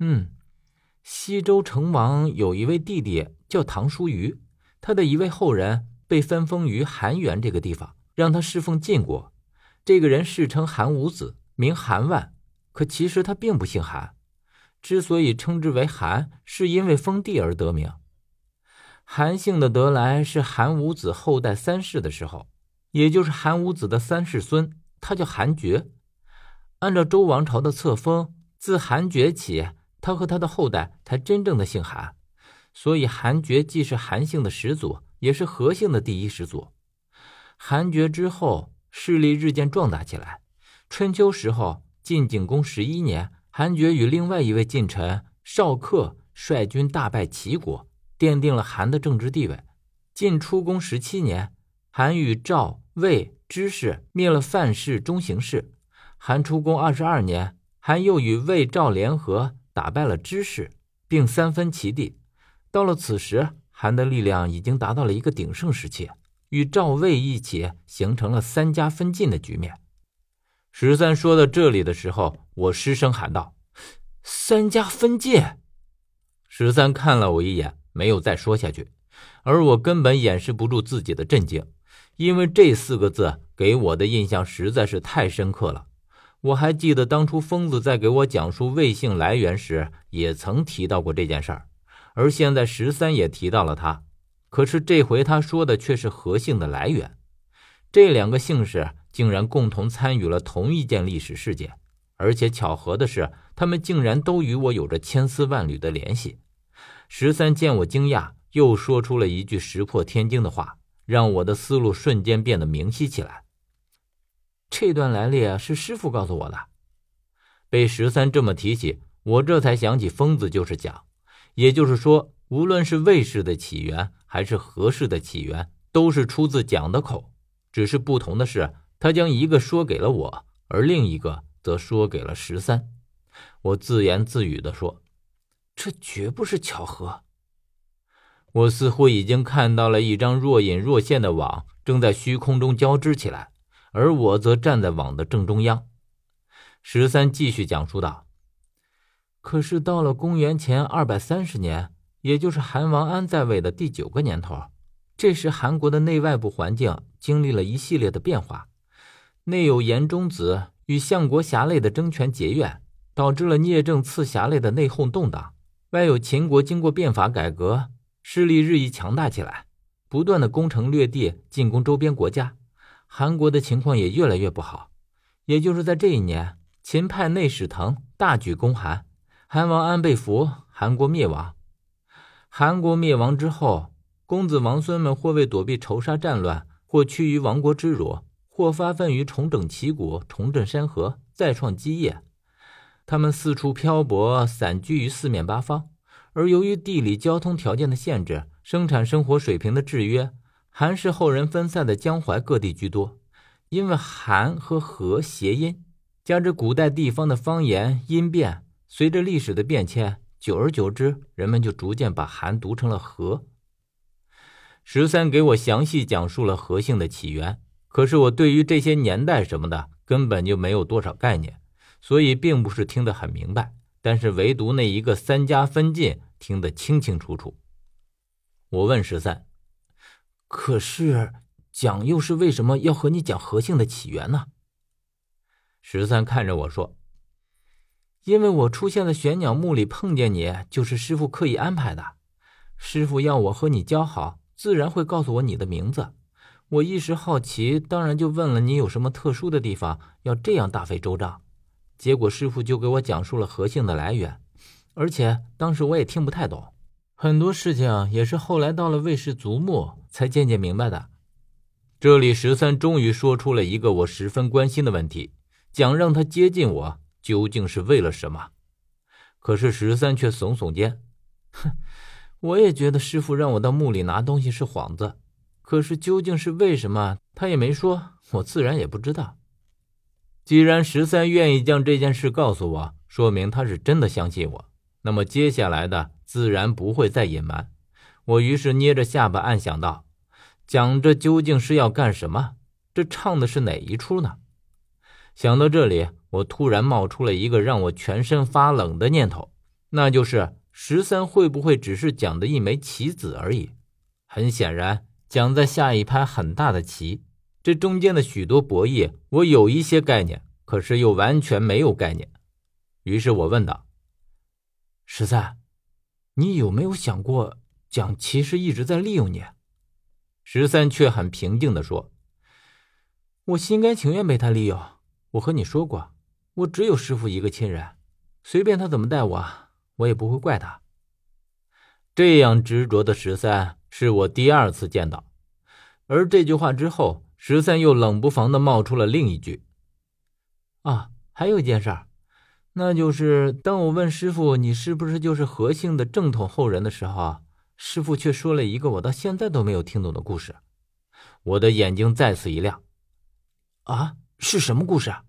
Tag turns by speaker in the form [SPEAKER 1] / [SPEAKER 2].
[SPEAKER 1] 嗯，西周成王有一位弟弟叫唐叔虞，他的一位后人被分封于韩原这个地方，让他侍奉晋国。这个人世称韩武子，名韩万，可其实他并不姓韩。之所以称之为韩，是因为封地而得名。韩姓的得来是韩武子后代三世的时候，也就是韩武子的三世孙，他叫韩厥。按照周王朝的册封，自韩厥起。他和他的后代才真正的姓韩，所以韩厥既是韩姓的始祖，也是何姓的第一始祖。韩厥之后势力日渐壮大起来。春秋时候，晋景公十一年，韩厥与另外一位近臣少克率军大败齐国，奠定了韩的政治地位。晋出公十七年，韩与赵、魏、知氏灭了范氏、中行氏。韩出公二十二年，韩又与魏、赵联合。打败了知氏，并三分其地。到了此时，韩的力量已经达到了一个鼎盛时期，与赵魏一起形成了三家分晋的局面。十三说到这里的时候，我失声喊道：“三家分晋！”十三看了我一眼，没有再说下去。而我根本掩饰不住自己的震惊，因为这四个字给我的印象实在是太深刻了。我还记得当初疯子在给我讲述魏姓来源时，也曾提到过这件事儿，而现在十三也提到了他，可是这回他说的却是何姓的来源。这两个姓氏竟然共同参与了同一件历史事件，而且巧合的是，他们竟然都与我有着千丝万缕的联系。十三见我惊讶，又说出了一句石破天惊的话，让我的思路瞬间变得明晰起来。这段来历啊是师傅告诉我的。被十三这么提起，我这才想起疯子就是蒋。也就是说，无论是魏氏的起源还是何氏的起源，都是出自蒋的口。只是不同的是，他将一个说给了我，而另一个则说给了十三。我自言自语地说：“这绝不是巧合。”我似乎已经看到了一张若隐若现的网，正在虚空中交织起来。而我则站在网的正中央。十三继续讲述道：“可是到了公元前二百三十年，也就是韩王安在位的第九个年头，这时韩国的内外部环境经历了一系列的变化。内有严中子与相国侠类的争权结怨，导致了聂政刺侠类的内讧动荡；外有秦国经过变法改革，势力日益强大起来，不断的攻城略地，进攻周边国家。”韩国的情况也越来越不好，也就是在这一年，秦派内史腾大举攻韩，韩王安被俘，韩国灭亡。韩国灭亡之后，公子王孙们或为躲避仇杀战乱，或屈于亡国之辱，或发奋于重整旗鼓、重振山河、再创基业。他们四处漂泊，散居于四面八方，而由于地理、交通条件的限制，生产生活水平的制约。韩氏后人分散在江淮各地居多，因为韩和和谐音，加之古代地方的方言音变，随着历史的变迁，久而久之，人们就逐渐把韩读成了和。十三给我详细讲述了和姓的起源，可是我对于这些年代什么的根本就没有多少概念，所以并不是听得很明白。但是唯独那一个三家分晋听得清清楚楚。我问十三。可是蒋又是为什么要和你讲何姓的起源呢？十三看着我说：“因为我出现在玄鸟墓里碰见你，就是师傅刻意安排的。师傅要我和你交好，自然会告诉我你的名字。我一时好奇，当然就问了你有什么特殊的地方，要这样大费周章。结果师傅就给我讲述了何姓的来源，而且当时我也听不太懂。”很多事情也是后来到了魏氏族墓才渐渐明白的。这里十三终于说出了一个我十分关心的问题：想让他接近我究竟是为了什么？可是十三却耸耸肩，哼，我也觉得师傅让我到墓里拿东西是幌子，可是究竟是为什么，他也没说，我自然也不知道。既然十三愿意将这件事告诉我，说明他是真的相信我。那么接下来的。自然不会再隐瞒。我于是捏着下巴暗想道：“讲这究竟是要干什么？这唱的是哪一出呢？”想到这里，我突然冒出了一个让我全身发冷的念头：那就是十三会不会只是蒋的一枚棋子而已？很显然，蒋在下一盘很大的棋。这中间的许多博弈，我有一些概念，可是又完全没有概念。于是我问道：“十三，你有没有想过，蒋其实一直在利用你？”十三却很平静地说：“我心甘情愿被他利用。我和你说过，我只有师傅一个亲人，随便他怎么待我，我也不会怪他。”这样执着的十三是我第二次见到，而这句话之后。十三又冷不防的冒出了另一句：“啊，还有一件事儿，那就是当我问师傅你是不是就是何姓的正统后人的时候，师傅却说了一个我到现在都没有听懂的故事。”我的眼睛再次一亮：“啊，是什么故事？”啊